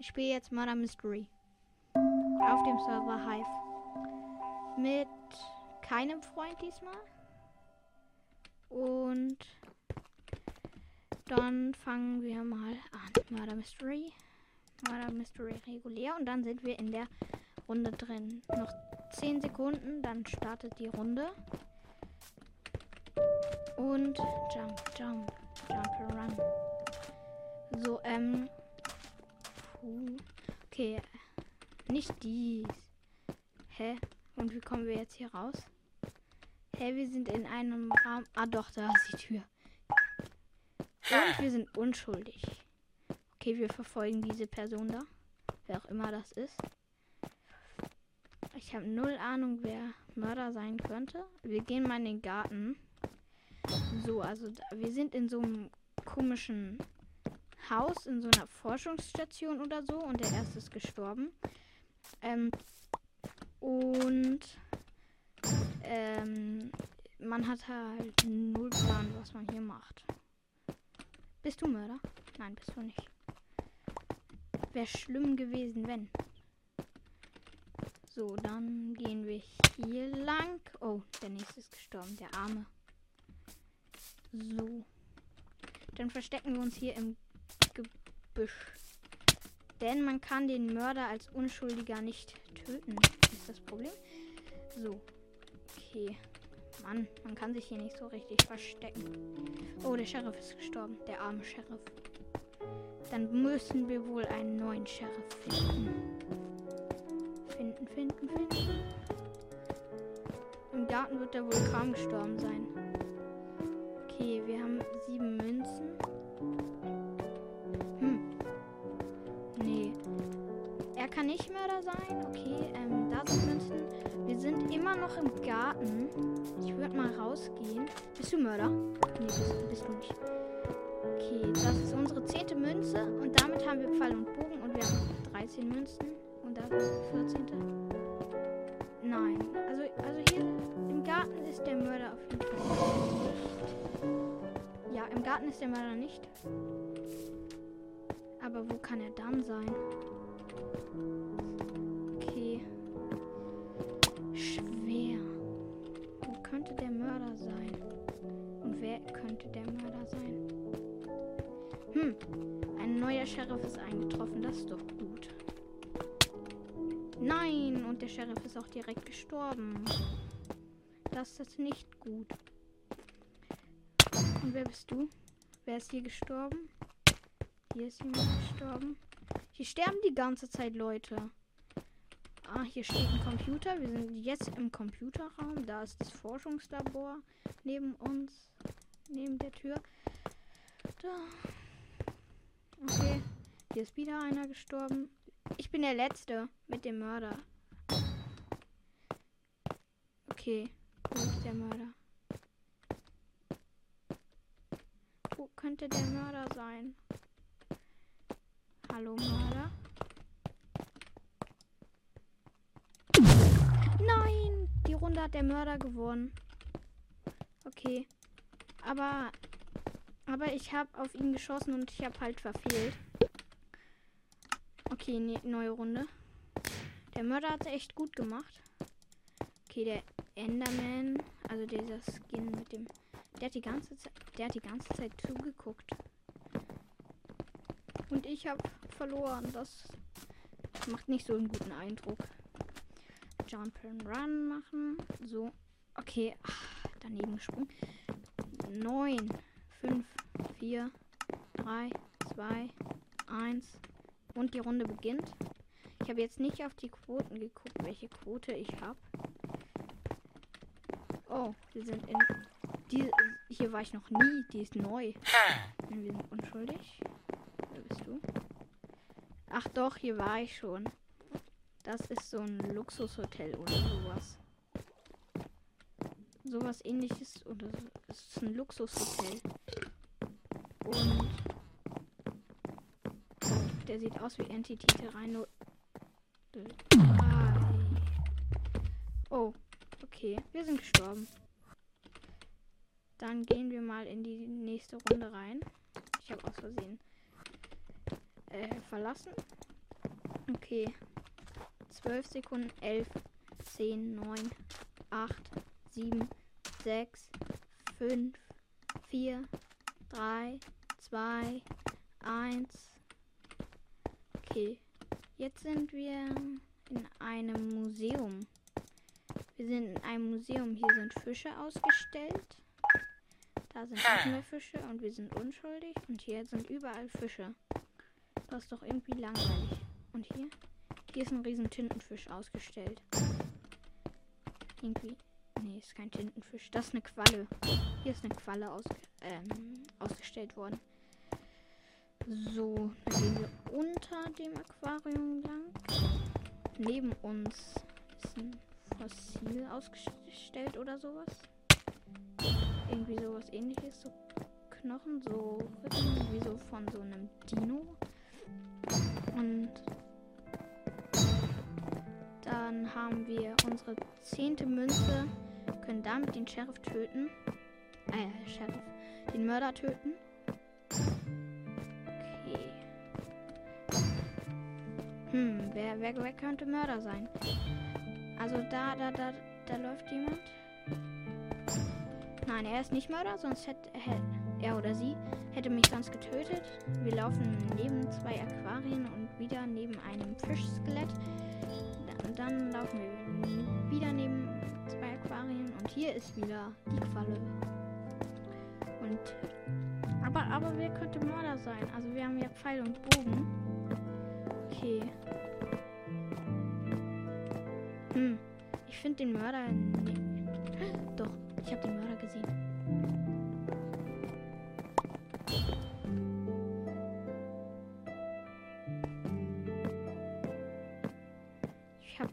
Ich spiele jetzt Murder Mystery. Auf dem Server Hive. Mit keinem Freund diesmal. Und dann fangen wir mal an. Murder Mystery. Murder Mystery regulär. Und dann sind wir in der Runde drin. Noch 10 Sekunden, dann startet die Runde. Und jump, jump, jump, run. So, ähm. Puh. Okay. Nicht dies. Hä? Und wie kommen wir jetzt hier raus? Hä, wir sind in einem Raum. Ah, doch, da ist die Tür. Und wir sind unschuldig. Okay, wir verfolgen diese Person da. Wer auch immer das ist. Ich habe null Ahnung, wer Mörder sein könnte. Wir gehen mal in den Garten. So, also wir sind in so einem komischen Haus, in so einer Forschungsstation oder so. Und der erste ist gestorben. Ähm, und ähm, man hat halt null Plan, was man hier macht. Bist du Mörder? Nein, bist du nicht. Wäre schlimm gewesen, wenn. So, dann gehen wir hier lang. Oh, der nächste ist gestorben, der Arme. So. Dann verstecken wir uns hier im. Denn man kann den Mörder als Unschuldiger nicht töten. Ist das Problem? So. Okay. Mann, man kann sich hier nicht so richtig verstecken. Oh, der Sheriff ist gestorben. Der arme Sheriff. Dann müssen wir wohl einen neuen Sheriff finden. Finden, finden, finden. Im Garten wird er wohl kaum gestorben sein. Okay, wir haben sieben Münzen. Nicht sein. Okay, ähm, da sind Münzen. Wir sind immer noch im Garten. Ich würde mal rausgehen. Bist du Mörder? Nee, bist, bist du nicht. Okay, das ist unsere zehnte Münze. Und damit haben wir Pfeil und Bogen. Und wir haben 13 Münzen. Und da 14. Nein. Also, also hier im Garten ist der Mörder auf jeden Fall nicht. Ja, im Garten ist der Mörder nicht. Aber wo kann er dann sein? Okay. Schwer. Wo könnte der Mörder sein? Und wer könnte der Mörder sein? Hm. Ein neuer Sheriff ist eingetroffen. Das ist doch gut. Nein, und der Sheriff ist auch direkt gestorben. Das ist nicht gut. Und wer bist du? Wer ist hier gestorben? Hier ist jemand gestorben. Hier sterben die ganze Zeit Leute. Ah, hier steht ein Computer. Wir sind jetzt im Computerraum. Da ist das Forschungslabor neben uns. Neben der Tür. Da. Okay. Hier ist wieder einer gestorben. Ich bin der Letzte mit dem Mörder. Okay. Wo ist der Mörder? Wo könnte der Mörder sein? Hallo Mörder? Nein! Die Runde hat der Mörder gewonnen. Okay. Aber. Aber ich habe auf ihn geschossen und ich habe halt verfehlt. Okay, ne, neue Runde. Der Mörder hat es echt gut gemacht. Okay, der Enderman, also dieser Skin mit dem. Der hat die ganze Zeit. Der hat die ganze Zeit zugeguckt. Und ich habe verloren. Das macht nicht so einen guten Eindruck. Jump and Run machen. So. Okay. Ach, daneben gesprungen. 9, 5, 4, 3, 2, 1. Und die Runde beginnt. Ich habe jetzt nicht auf die Quoten geguckt, welche Quote ich habe. Oh, wir sind in. Die, hier war ich noch nie. Die ist neu. Wir sind unschuldig. Ach doch, hier war ich schon. Das ist so ein Luxushotel oder sowas. Sowas ähnliches. Oder es ist ein Luxushotel. Und der sieht aus wie Entity Terrano. Oh, okay. Wir sind gestorben. Dann gehen wir mal in die nächste Runde rein. Ich habe aus Versehen äh, verlassen. Okay. 12 Sekunden. 11, 10, 9, 8, 7, 6, 5, 4, 3, 2, 1. Okay. Jetzt sind wir in einem Museum. Wir sind in einem Museum. Hier sind Fische ausgestellt. Da sind noch mehr Fische und wir sind unschuldig. Und hier sind überall Fische. Das ist doch irgendwie langweilig. Und hier? Hier ist ein riesen Tintenfisch ausgestellt. Irgendwie. Nee, ist kein Tintenfisch. Das ist eine Qualle. Hier ist eine Qualle aus, ähm, ausgestellt worden. So, dann gehen wir unter dem Aquarium lang. Neben uns ist ein Fossil ausgestellt oder sowas. Irgendwie sowas ähnliches. So Knochen, so Rippen, wie so von so einem Dino. Und dann haben wir unsere zehnte Münze. Können damit den Sheriff töten. Äh, Sheriff. Den Mörder töten. Hm, wer, wer, wer könnte Mörder sein? Also da, da, da, da läuft jemand. Nein, er ist nicht Mörder, sonst hätte er oder sie hätte mich sonst getötet. Wir laufen neben zwei Aquarien und wieder neben einem Fischskelett. Dann, dann laufen wir wieder neben zwei Aquarien und hier ist wieder die Qualle. Und aber aber wer könnte Mörder sein? Also wir haben ja Pfeil und Bogen. Okay. Hm. Ich finde den Mörder. Nee. Doch, ich habe den Mörder gesehen.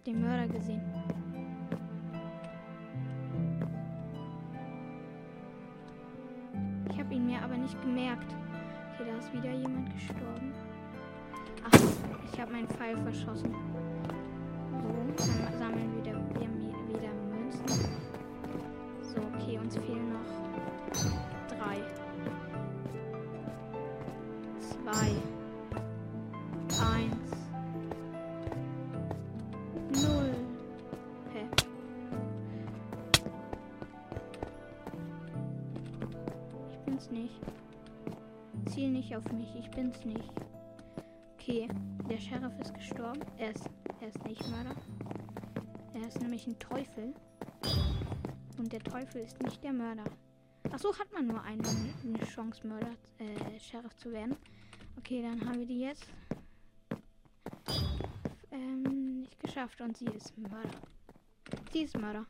Den Mörder gesehen. Ich habe ihn mir aber nicht gemerkt. Okay, da ist wieder jemand gestorben. Ach, ich habe meinen Pfeil verschossen. So, dann sammeln wir wieder, wieder Münzen. So, okay, uns fehlen noch drei. Nicht auf mich, ich bin's nicht. Okay, der Sheriff ist gestorben. Er ist, er ist nicht Mörder. Er ist nämlich ein Teufel. Und der Teufel ist nicht der Mörder. Ach so, hat man nur eine, eine Chance, Mörder, äh, Sheriff zu werden. Okay, dann haben wir die jetzt. Ähm, nicht geschafft. Und sie ist Mörder. Sie ist Mörder.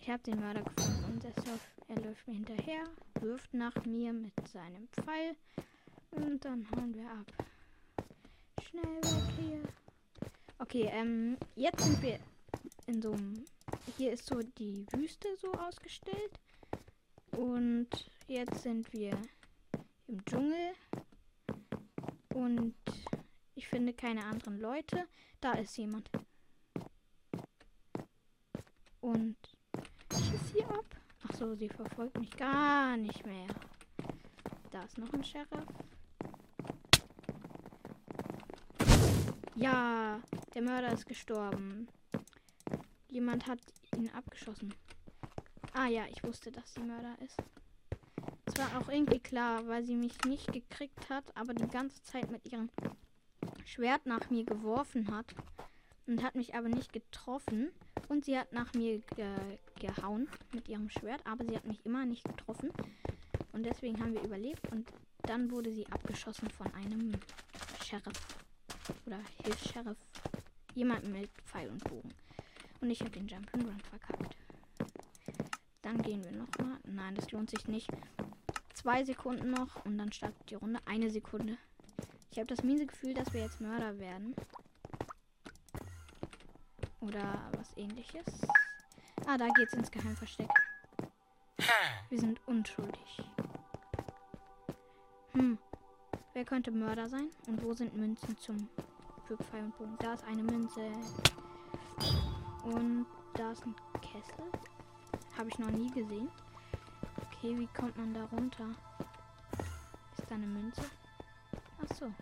Ich habe den Mörder gefunden und deshalb, er läuft mir hinterher, wirft nach mir mit seinem Pfeil. Und dann hauen wir ab. Schnell weg hier. Okay, ähm, jetzt sind wir in so einem. Hier ist so die Wüste so ausgestellt. Und jetzt sind wir im Dschungel. Und ich finde keine anderen Leute. Da ist jemand. Und ich ist hier ab. So, sie verfolgt mich gar nicht mehr. Da ist noch ein Sheriff. Ja, der Mörder ist gestorben. Jemand hat ihn abgeschossen. Ah ja, ich wusste, dass sie Mörder ist. Es war auch irgendwie klar, weil sie mich nicht gekriegt hat, aber die ganze Zeit mit ihrem Schwert nach mir geworfen hat und hat mich aber nicht getroffen. Und sie hat nach mir ge gehauen mit ihrem Schwert, aber sie hat mich immer nicht getroffen. Und deswegen haben wir überlebt und dann wurde sie abgeschossen von einem Sheriff oder Hilfs-Sheriff. Jemand mit Pfeil und Bogen. Und ich habe den Jump and Run verkackt. Dann gehen wir nochmal. Nein, das lohnt sich nicht. Zwei Sekunden noch und dann startet die Runde. Eine Sekunde. Ich habe das miese Gefühl, dass wir jetzt Mörder werden. Oder was ähnliches. Ah, da geht's ins Geheimversteck. Wir sind unschuldig. Hm. Wer könnte Mörder sein? Und wo sind Münzen zum für Pfeil und Bogen? Da ist eine Münze. Und da ist ein Kessel. Habe ich noch nie gesehen. Okay, wie kommt man da runter? Ist da eine Münze? Ach so.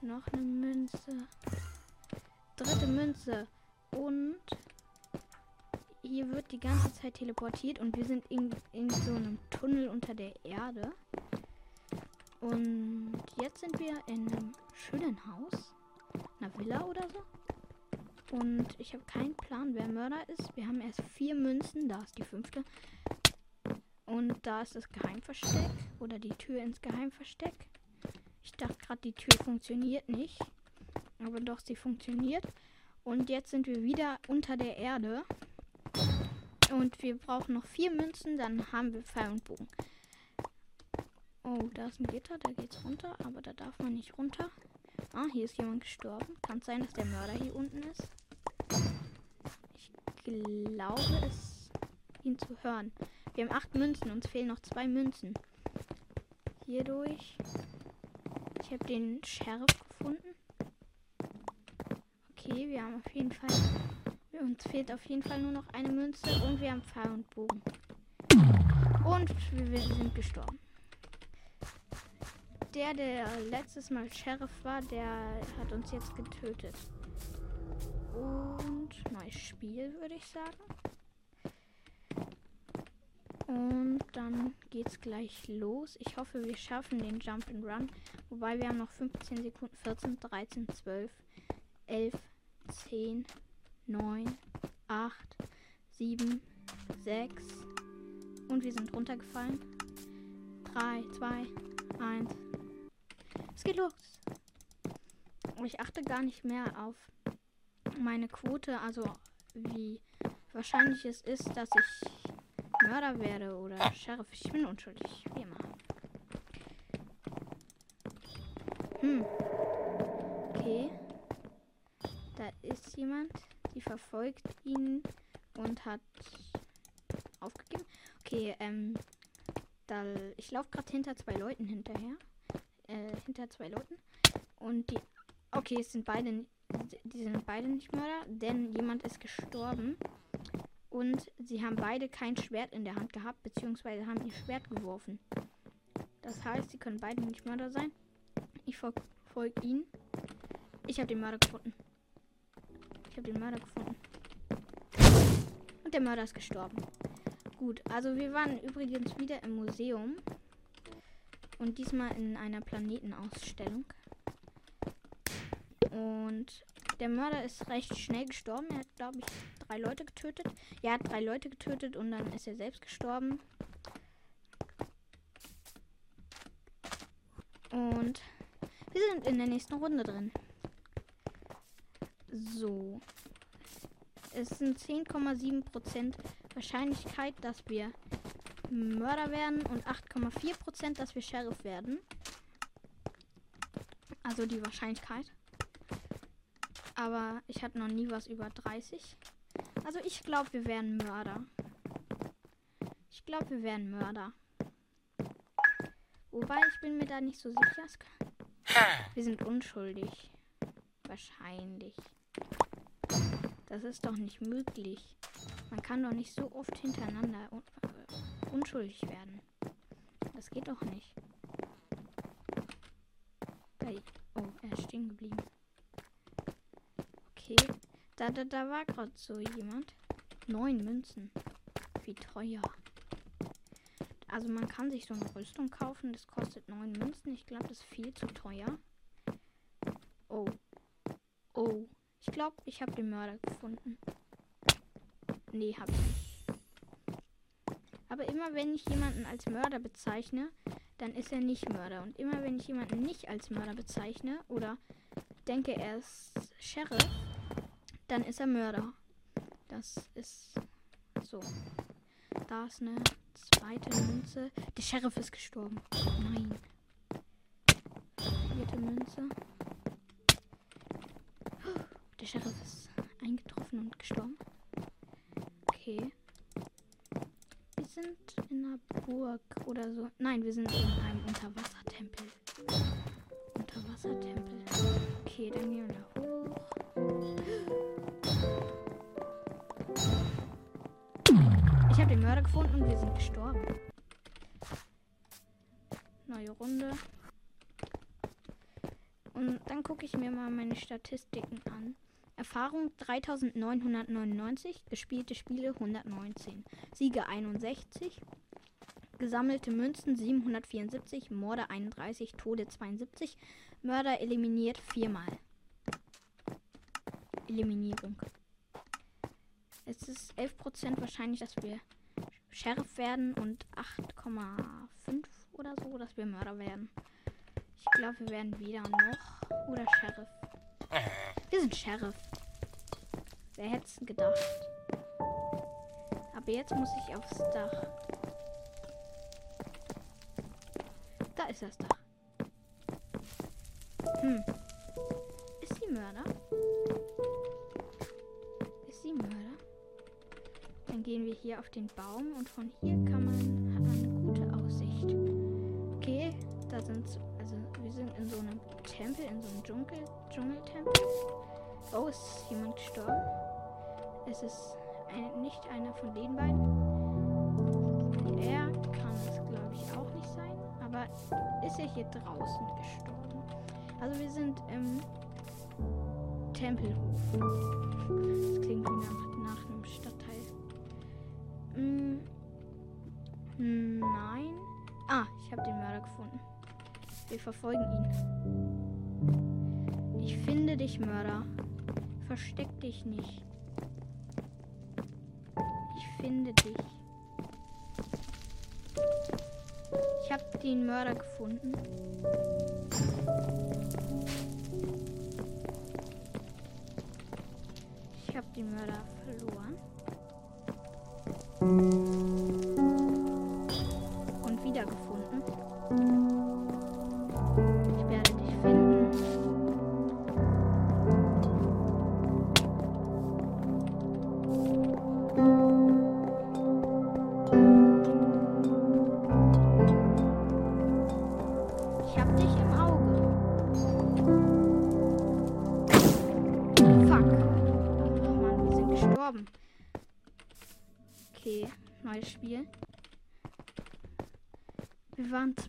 Noch eine Münze. Dritte Münze. Und hier wird die ganze Zeit teleportiert und wir sind in, in so einem Tunnel unter der Erde. Und jetzt sind wir in einem schönen Haus. Einer Villa oder so. Und ich habe keinen Plan, wer Mörder ist. Wir haben erst vier Münzen. Da ist die fünfte. Und da ist das Geheimversteck. Oder die Tür ins Geheimversteck. Ich dachte gerade, die Tür funktioniert nicht. Aber doch, sie funktioniert. Und jetzt sind wir wieder unter der Erde. Und wir brauchen noch vier Münzen, dann haben wir Pfeil und Bogen. Oh, da ist ein Gitter, da geht's runter, aber da darf man nicht runter. Ah, hier ist jemand gestorben. Kann sein, dass der Mörder hier unten ist? Ich glaube es, ihn zu hören. Wir haben acht Münzen, uns fehlen noch zwei Münzen. Hierdurch. Ich habe den Sheriff gefunden. Okay, wir haben auf jeden Fall uns fehlt auf jeden Fall nur noch eine Münze und wir haben Pfeil und Bogen. Und wir sind gestorben. Der, der letztes Mal Sheriff war, der hat uns jetzt getötet. Und neues Spiel, würde ich sagen. Und dann geht's gleich los. Ich hoffe, wir schaffen den Jump and Run. Wobei wir haben noch 15 Sekunden. 14, 13, 12, 11, 10, 9, 8, 7, 6 und wir sind runtergefallen. 3, 2, 1. Es geht los. Ich achte gar nicht mehr auf meine Quote, also wie wahrscheinlich es ist, dass ich Mörder werde oder Sheriff. Ich bin unschuldig, wie immer. Hm. Okay. Da ist jemand. Die verfolgt ihn und hat aufgegeben. Okay, ähm, da, ich laufe gerade hinter zwei Leuten hinterher. Äh, hinter zwei Leuten. Und die, okay, es sind beide, die sind beide nicht Mörder, denn jemand ist gestorben. Und sie haben beide kein Schwert in der Hand gehabt, beziehungsweise haben ihr Schwert geworfen. Das heißt, sie können beide nicht Mörder sein. Ich verfolge ihn. Ich habe den Mörder gefunden. Ich habe den Mörder gefunden. Und der Mörder ist gestorben. Gut, also wir waren übrigens wieder im Museum. Und diesmal in einer Planetenausstellung. Und der Mörder ist recht schnell gestorben. Er hat, glaube ich, drei Leute getötet. Ja, er hat drei Leute getötet und dann ist er selbst gestorben. Und wir sind in der nächsten Runde drin. So. Es sind 10,7% Wahrscheinlichkeit, dass wir Mörder werden und 8,4%, dass wir Sheriff werden. Also die Wahrscheinlichkeit. Aber ich hatte noch nie was über 30. Also ich glaube, wir werden Mörder. Ich glaube, wir werden Mörder. Wobei, ich bin mir da nicht so sicher. Wir sind unschuldig. Wahrscheinlich. Das ist doch nicht möglich. Man kann doch nicht so oft hintereinander un äh, unschuldig werden. Das geht doch nicht. Oh, er ist stehen geblieben. Okay. Da, da, da war gerade so jemand. Neun Münzen. Wie teuer. Also man kann sich so eine Rüstung kaufen. Das kostet neun Münzen. Ich glaube, das ist viel zu teuer. Oh. Oh. Ich glaube, ich habe den Mörder gefunden. Nee, habe ich nicht. Aber immer wenn ich jemanden als Mörder bezeichne, dann ist er nicht Mörder. Und immer wenn ich jemanden nicht als Mörder bezeichne oder denke, er ist Sheriff, dann ist er Mörder. Das ist so. Da ist eine zweite Münze. Der Sheriff ist gestorben. Nein. Vierte Münze. Sheriff ist eingetroffen und gestorben. Okay. Wir sind in einer Burg oder so. Nein, wir sind in einem Unterwassertempel. Unterwassertempel. Okay, dann gehen wir da hoch. Ich habe den Mörder gefunden und wir sind gestorben. Neue Runde. und dann gucke ich mir mal meine Statistiken an. Erfahrung 3999, gespielte Spiele 119, Siege 61, gesammelte Münzen 774, Morde 31, Tode 72, Mörder eliminiert viermal. Eliminierung. Es ist 11% wahrscheinlich, dass wir Sheriff werden und 8,5 oder so, dass wir Mörder werden. Ich glaube, wir werden wieder noch oder Sheriff. Wir sind Sheriff. Wer hätte es gedacht? Aber jetzt muss ich aufs Dach. Da ist das Dach. Hm. Ist sie Mörder? Ist sie Mörder? Dann gehen wir hier auf den Baum und von hier kann man, hat eine gute Aussicht. Okay, da sind, also wir sind in so einem Tempel, in so einem Dschungel, Dschungeltempel. Oh, ist jemand gestorben? Es ist ein, nicht einer von den beiden. Er kann es, glaube ich, auch nicht sein. Aber ist er hier draußen gestorben? Also wir sind im Tempelhof. Das klingt wie nach, nach einem Stadtteil. Mm, nein. Ah, ich habe den Mörder gefunden. Wir verfolgen ihn. Ich finde dich, Mörder. Versteck dich nicht. Ich finde dich. Ich habe den Mörder gefunden. Ich habe den Mörder verloren.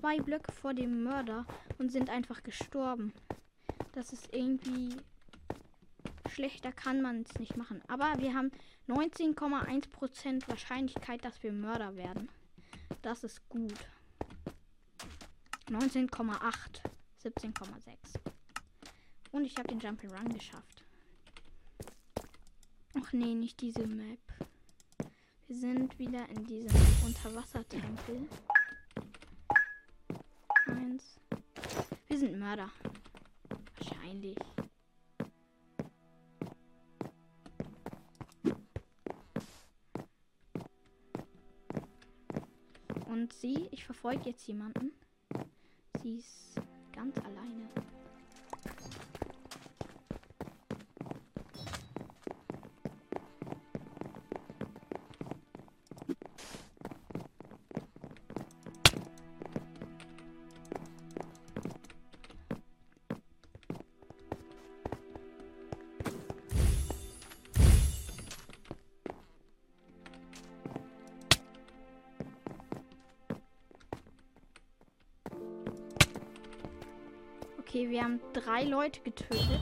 Zwei Blöcke vor dem Mörder und sind einfach gestorben. Das ist irgendwie schlechter kann man es nicht machen. Aber wir haben 19,1% Wahrscheinlichkeit, dass wir Mörder werden. Das ist gut. 19,8. 17,6. Und ich habe den Jump Run geschafft. Ach nee, nicht diese Map. Wir sind wieder in diesem Unterwassertempel. Mörder. Wahrscheinlich. Und sie, ich verfolge jetzt jemanden. Sie ist ganz alleine. Okay, wir haben drei Leute getötet.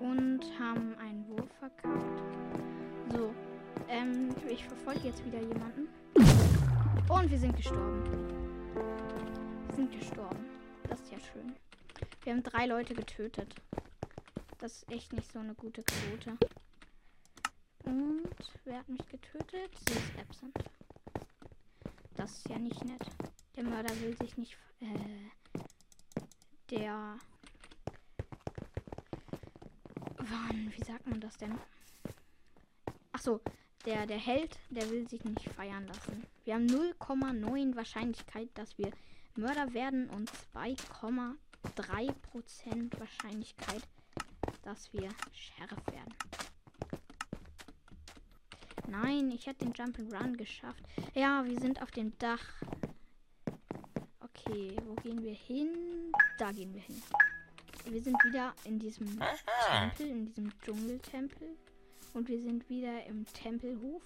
Und haben einen Wurf verkackt. So, ähm, ich verfolge jetzt wieder jemanden. Und wir sind gestorben. Wir sind gestorben. Das ist ja schön. Wir haben drei Leute getötet. Das ist echt nicht so eine gute Quote. Und wer hat mich getötet? Sie ist absent. Das ist ja nicht nett. Der Mörder will sich nicht. Äh, der. Wann, wie sagt man das denn? Ach so, der, der Held, der will sich nicht feiern lassen. Wir haben 0,9 Wahrscheinlichkeit, dass wir Mörder werden und 2,3% Wahrscheinlichkeit, dass wir Sheriff werden. Nein, ich hätte den Jump and Run geschafft. Ja, wir sind auf dem Dach. Okay, wo gehen wir hin? Da gehen wir hin. Wir sind wieder in diesem Tempel, in diesem Dschungeltempel. Und wir sind wieder im Tempelhof.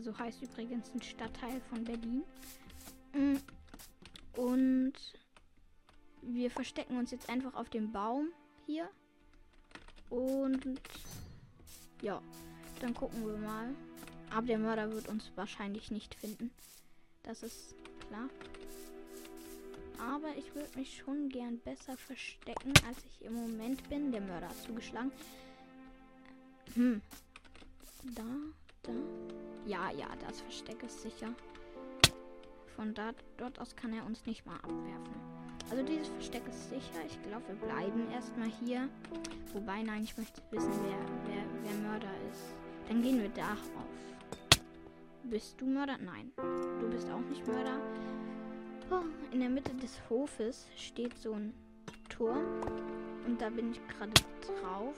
so heißt übrigens ein Stadtteil von Berlin. Mm, und wir verstecken uns jetzt einfach auf dem Baum hier. Und ja, dann gucken wir mal. Aber der Mörder wird uns wahrscheinlich nicht finden. Das ist klar. Aber ich würde mich schon gern besser verstecken, als ich im Moment bin. Der Mörder hat zugeschlagen. Hm. Da, da. Ja, ja, das Versteck ist sicher. Von da, dort aus kann er uns nicht mal abwerfen. Also dieses Versteck ist sicher. Ich glaube, wir bleiben erstmal hier. Wobei, nein, ich möchte wissen, wer, wer, wer Mörder ist. Dann gehen wir da auf. Bist du Mörder? Nein. Du bist auch nicht Mörder. Oh, in der Mitte des Hofes steht so ein Turm. Und da bin ich gerade drauf.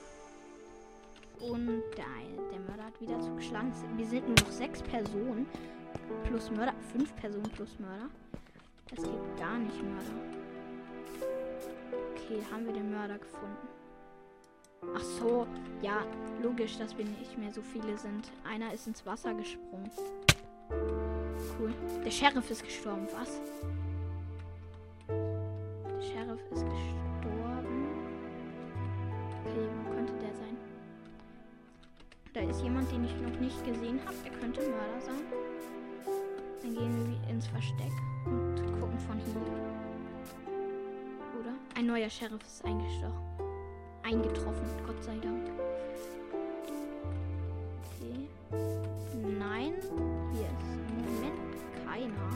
Und der, der Mörder hat wieder zugeschlagen. Wir sind nur noch sechs Personen. Plus Mörder. Fünf Personen plus Mörder. Das geht gar nicht, Mörder. Okay, haben wir den Mörder gefunden. Ach so, ja, logisch, dass wir nicht mehr so viele sind. Einer ist ins Wasser gesprungen. Cool. Der Sheriff ist gestorben, was? Der Sheriff ist gestorben. Okay, wo könnte der sein? Da ist jemand, den ich noch nicht gesehen habe. Der könnte Mörder sein. Dann gehen wir ins Versteck und gucken von hier. Ein neuer Sheriff ist eingestochen. Eingetroffen, Gott sei Dank. Okay. Nein, hier ist im Moment keiner.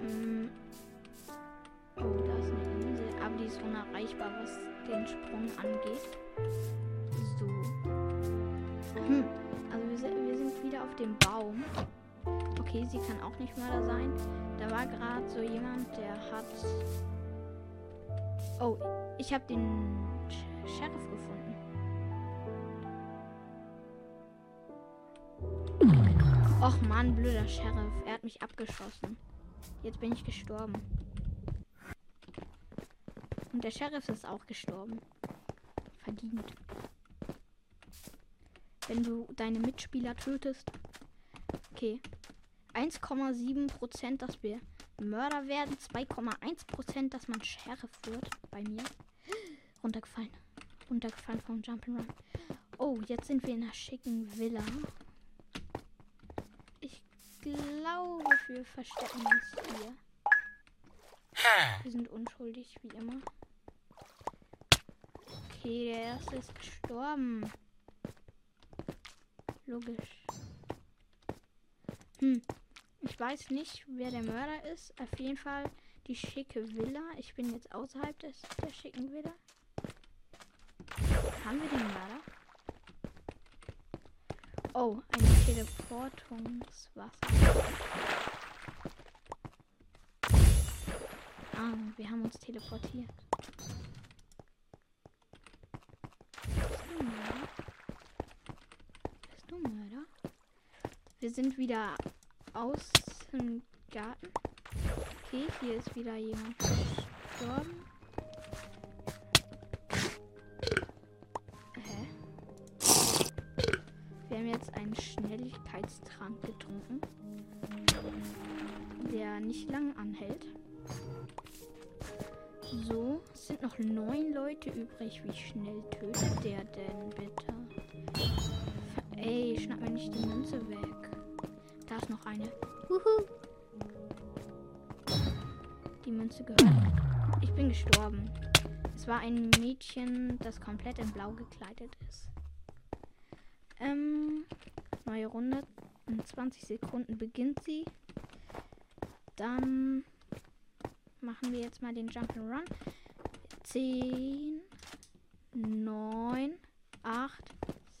Hm. Oh, da ist eine Insel, aber die ist unerreichbar, was den Sprung angeht. So. Hm. Also wir sind, wir sind wieder auf dem Baum. Okay, sie kann auch nicht Mörder sein. Da war gerade so jemand, der hat Oh, ich habe den Sheriff gefunden. Och man, blöder Sheriff. Er hat mich abgeschossen. Jetzt bin ich gestorben. Und der Sheriff ist auch gestorben. Verdient. Wenn du deine Mitspieler tötest. Okay. 1,7 Prozent, dass wir Mörder werden. 2,1 Prozent, dass man Sheriff wird. Bei mir. Runtergefallen. Runtergefallen vom Jump'n'Run. Oh, jetzt sind wir in einer schicken Villa. Ich glaube, wir verstecken uns hier. Wir sind unschuldig, wie immer. Okay, der erste ist gestorben. Logisch. Hm, ich weiß nicht, wer der Mörder ist. Auf jeden Fall die schicke Villa. Ich bin jetzt außerhalb des, der schicken Villa. Haben wir den Mörder? Oh, ein Teleportungswasser. Ah, wir haben uns teleportiert. Bist du Mörder? Bist du Mörder? Wir sind wieder aus dem Garten. Okay, hier ist wieder jemand gestorben. Hä? Wir haben jetzt einen Schnelligkeitstrank getrunken, der nicht lang anhält. So, es sind noch neun Leute übrig. Wie schnell tötet der denn bitte? Ey, schnapp mir nicht die Münze weg. Da ist noch eine. Huhu. Die Münze gehört. Ich bin gestorben. Es war ein Mädchen, das komplett in Blau gekleidet ist. Ähm, neue Runde. In 20 Sekunden beginnt sie. Dann machen wir jetzt mal den Jump'n'Run. 10, 9, 8,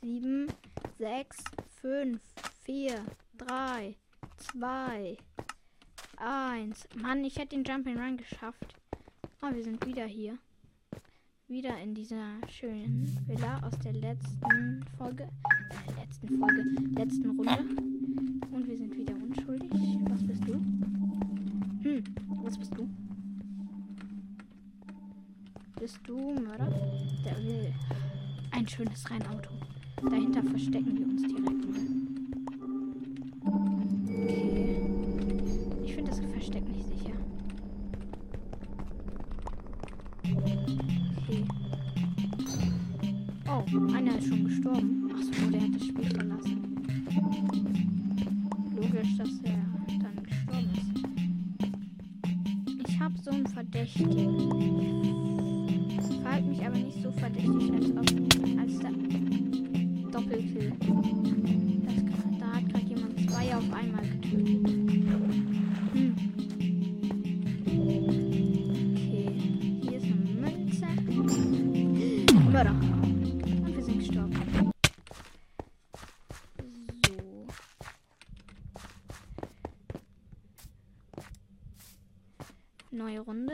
7, 6, 5, 4, 3, 2, 1. Mann, ich hätte den Jumping Run geschafft. Oh, wir sind wieder hier. Wieder in dieser schönen Villa aus der letzten Folge. Äh, letzten Folge. Letzten Runde. Und wir sind wieder unschuldig. Was bist du? Hm, was bist du? Bist du Mörder? Der will ein schönes Rennauto. Dahinter verstecken wir uns direkt mal.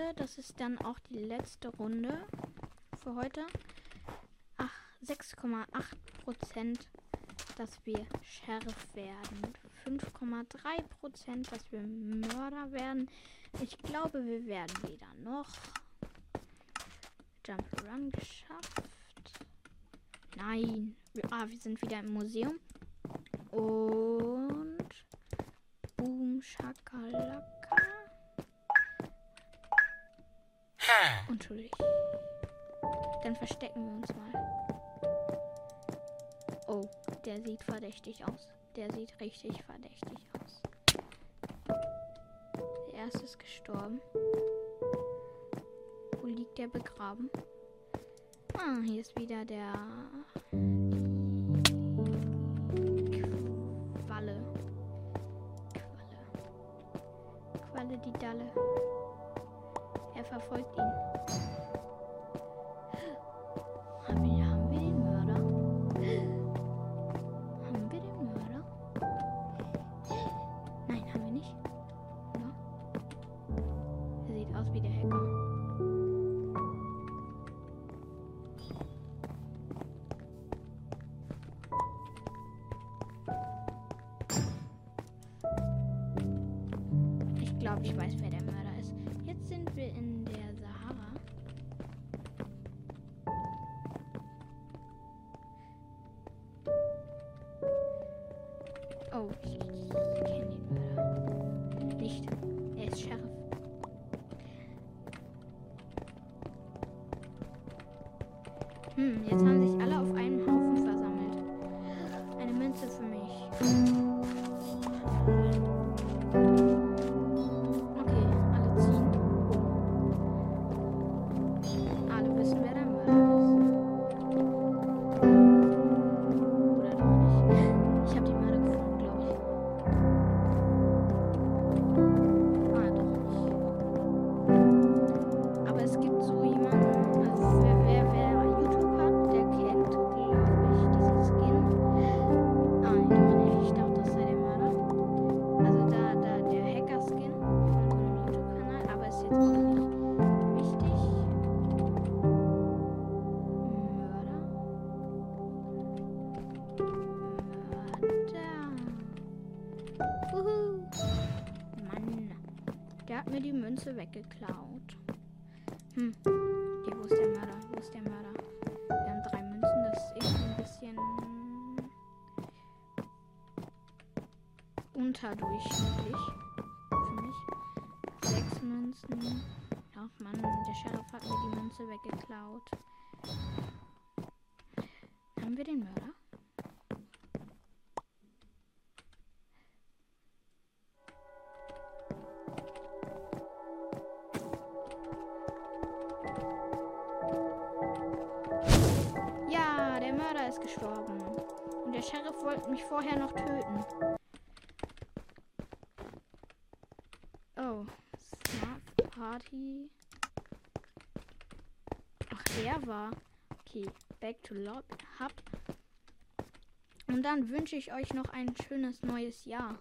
Runde. Das ist dann auch die letzte Runde für heute. Ach, 6,8 Prozent, dass wir Sheriff werden. 5,3 Prozent, dass wir Mörder werden. Ich glaube, wir werden weder noch Jump Run geschafft. Nein. Ah, wir sind wieder im Museum. Und Boom Shakalaka. Entschuldigung. Dann verstecken wir uns mal. Oh, der sieht verdächtig aus. Der sieht richtig verdächtig aus. Der erste ist gestorben. Wo liegt der begraben? Ah, hier ist wieder der Qualle. Qualle. Qualle die Dalle. Er verfolgt ihn. Hm. Okay, wo ist der Mörder? Wo ist der Mörder? Wir haben drei Münzen, das ist ein bisschen unterdurchschnittlich für mich. Sechs Münzen. Ach man, der Sheriff hat mir die Münze weggeklaut. Haben wir den Mörder? Okay, back to Lob Hub. Und dann wünsche ich euch noch ein schönes neues Jahr.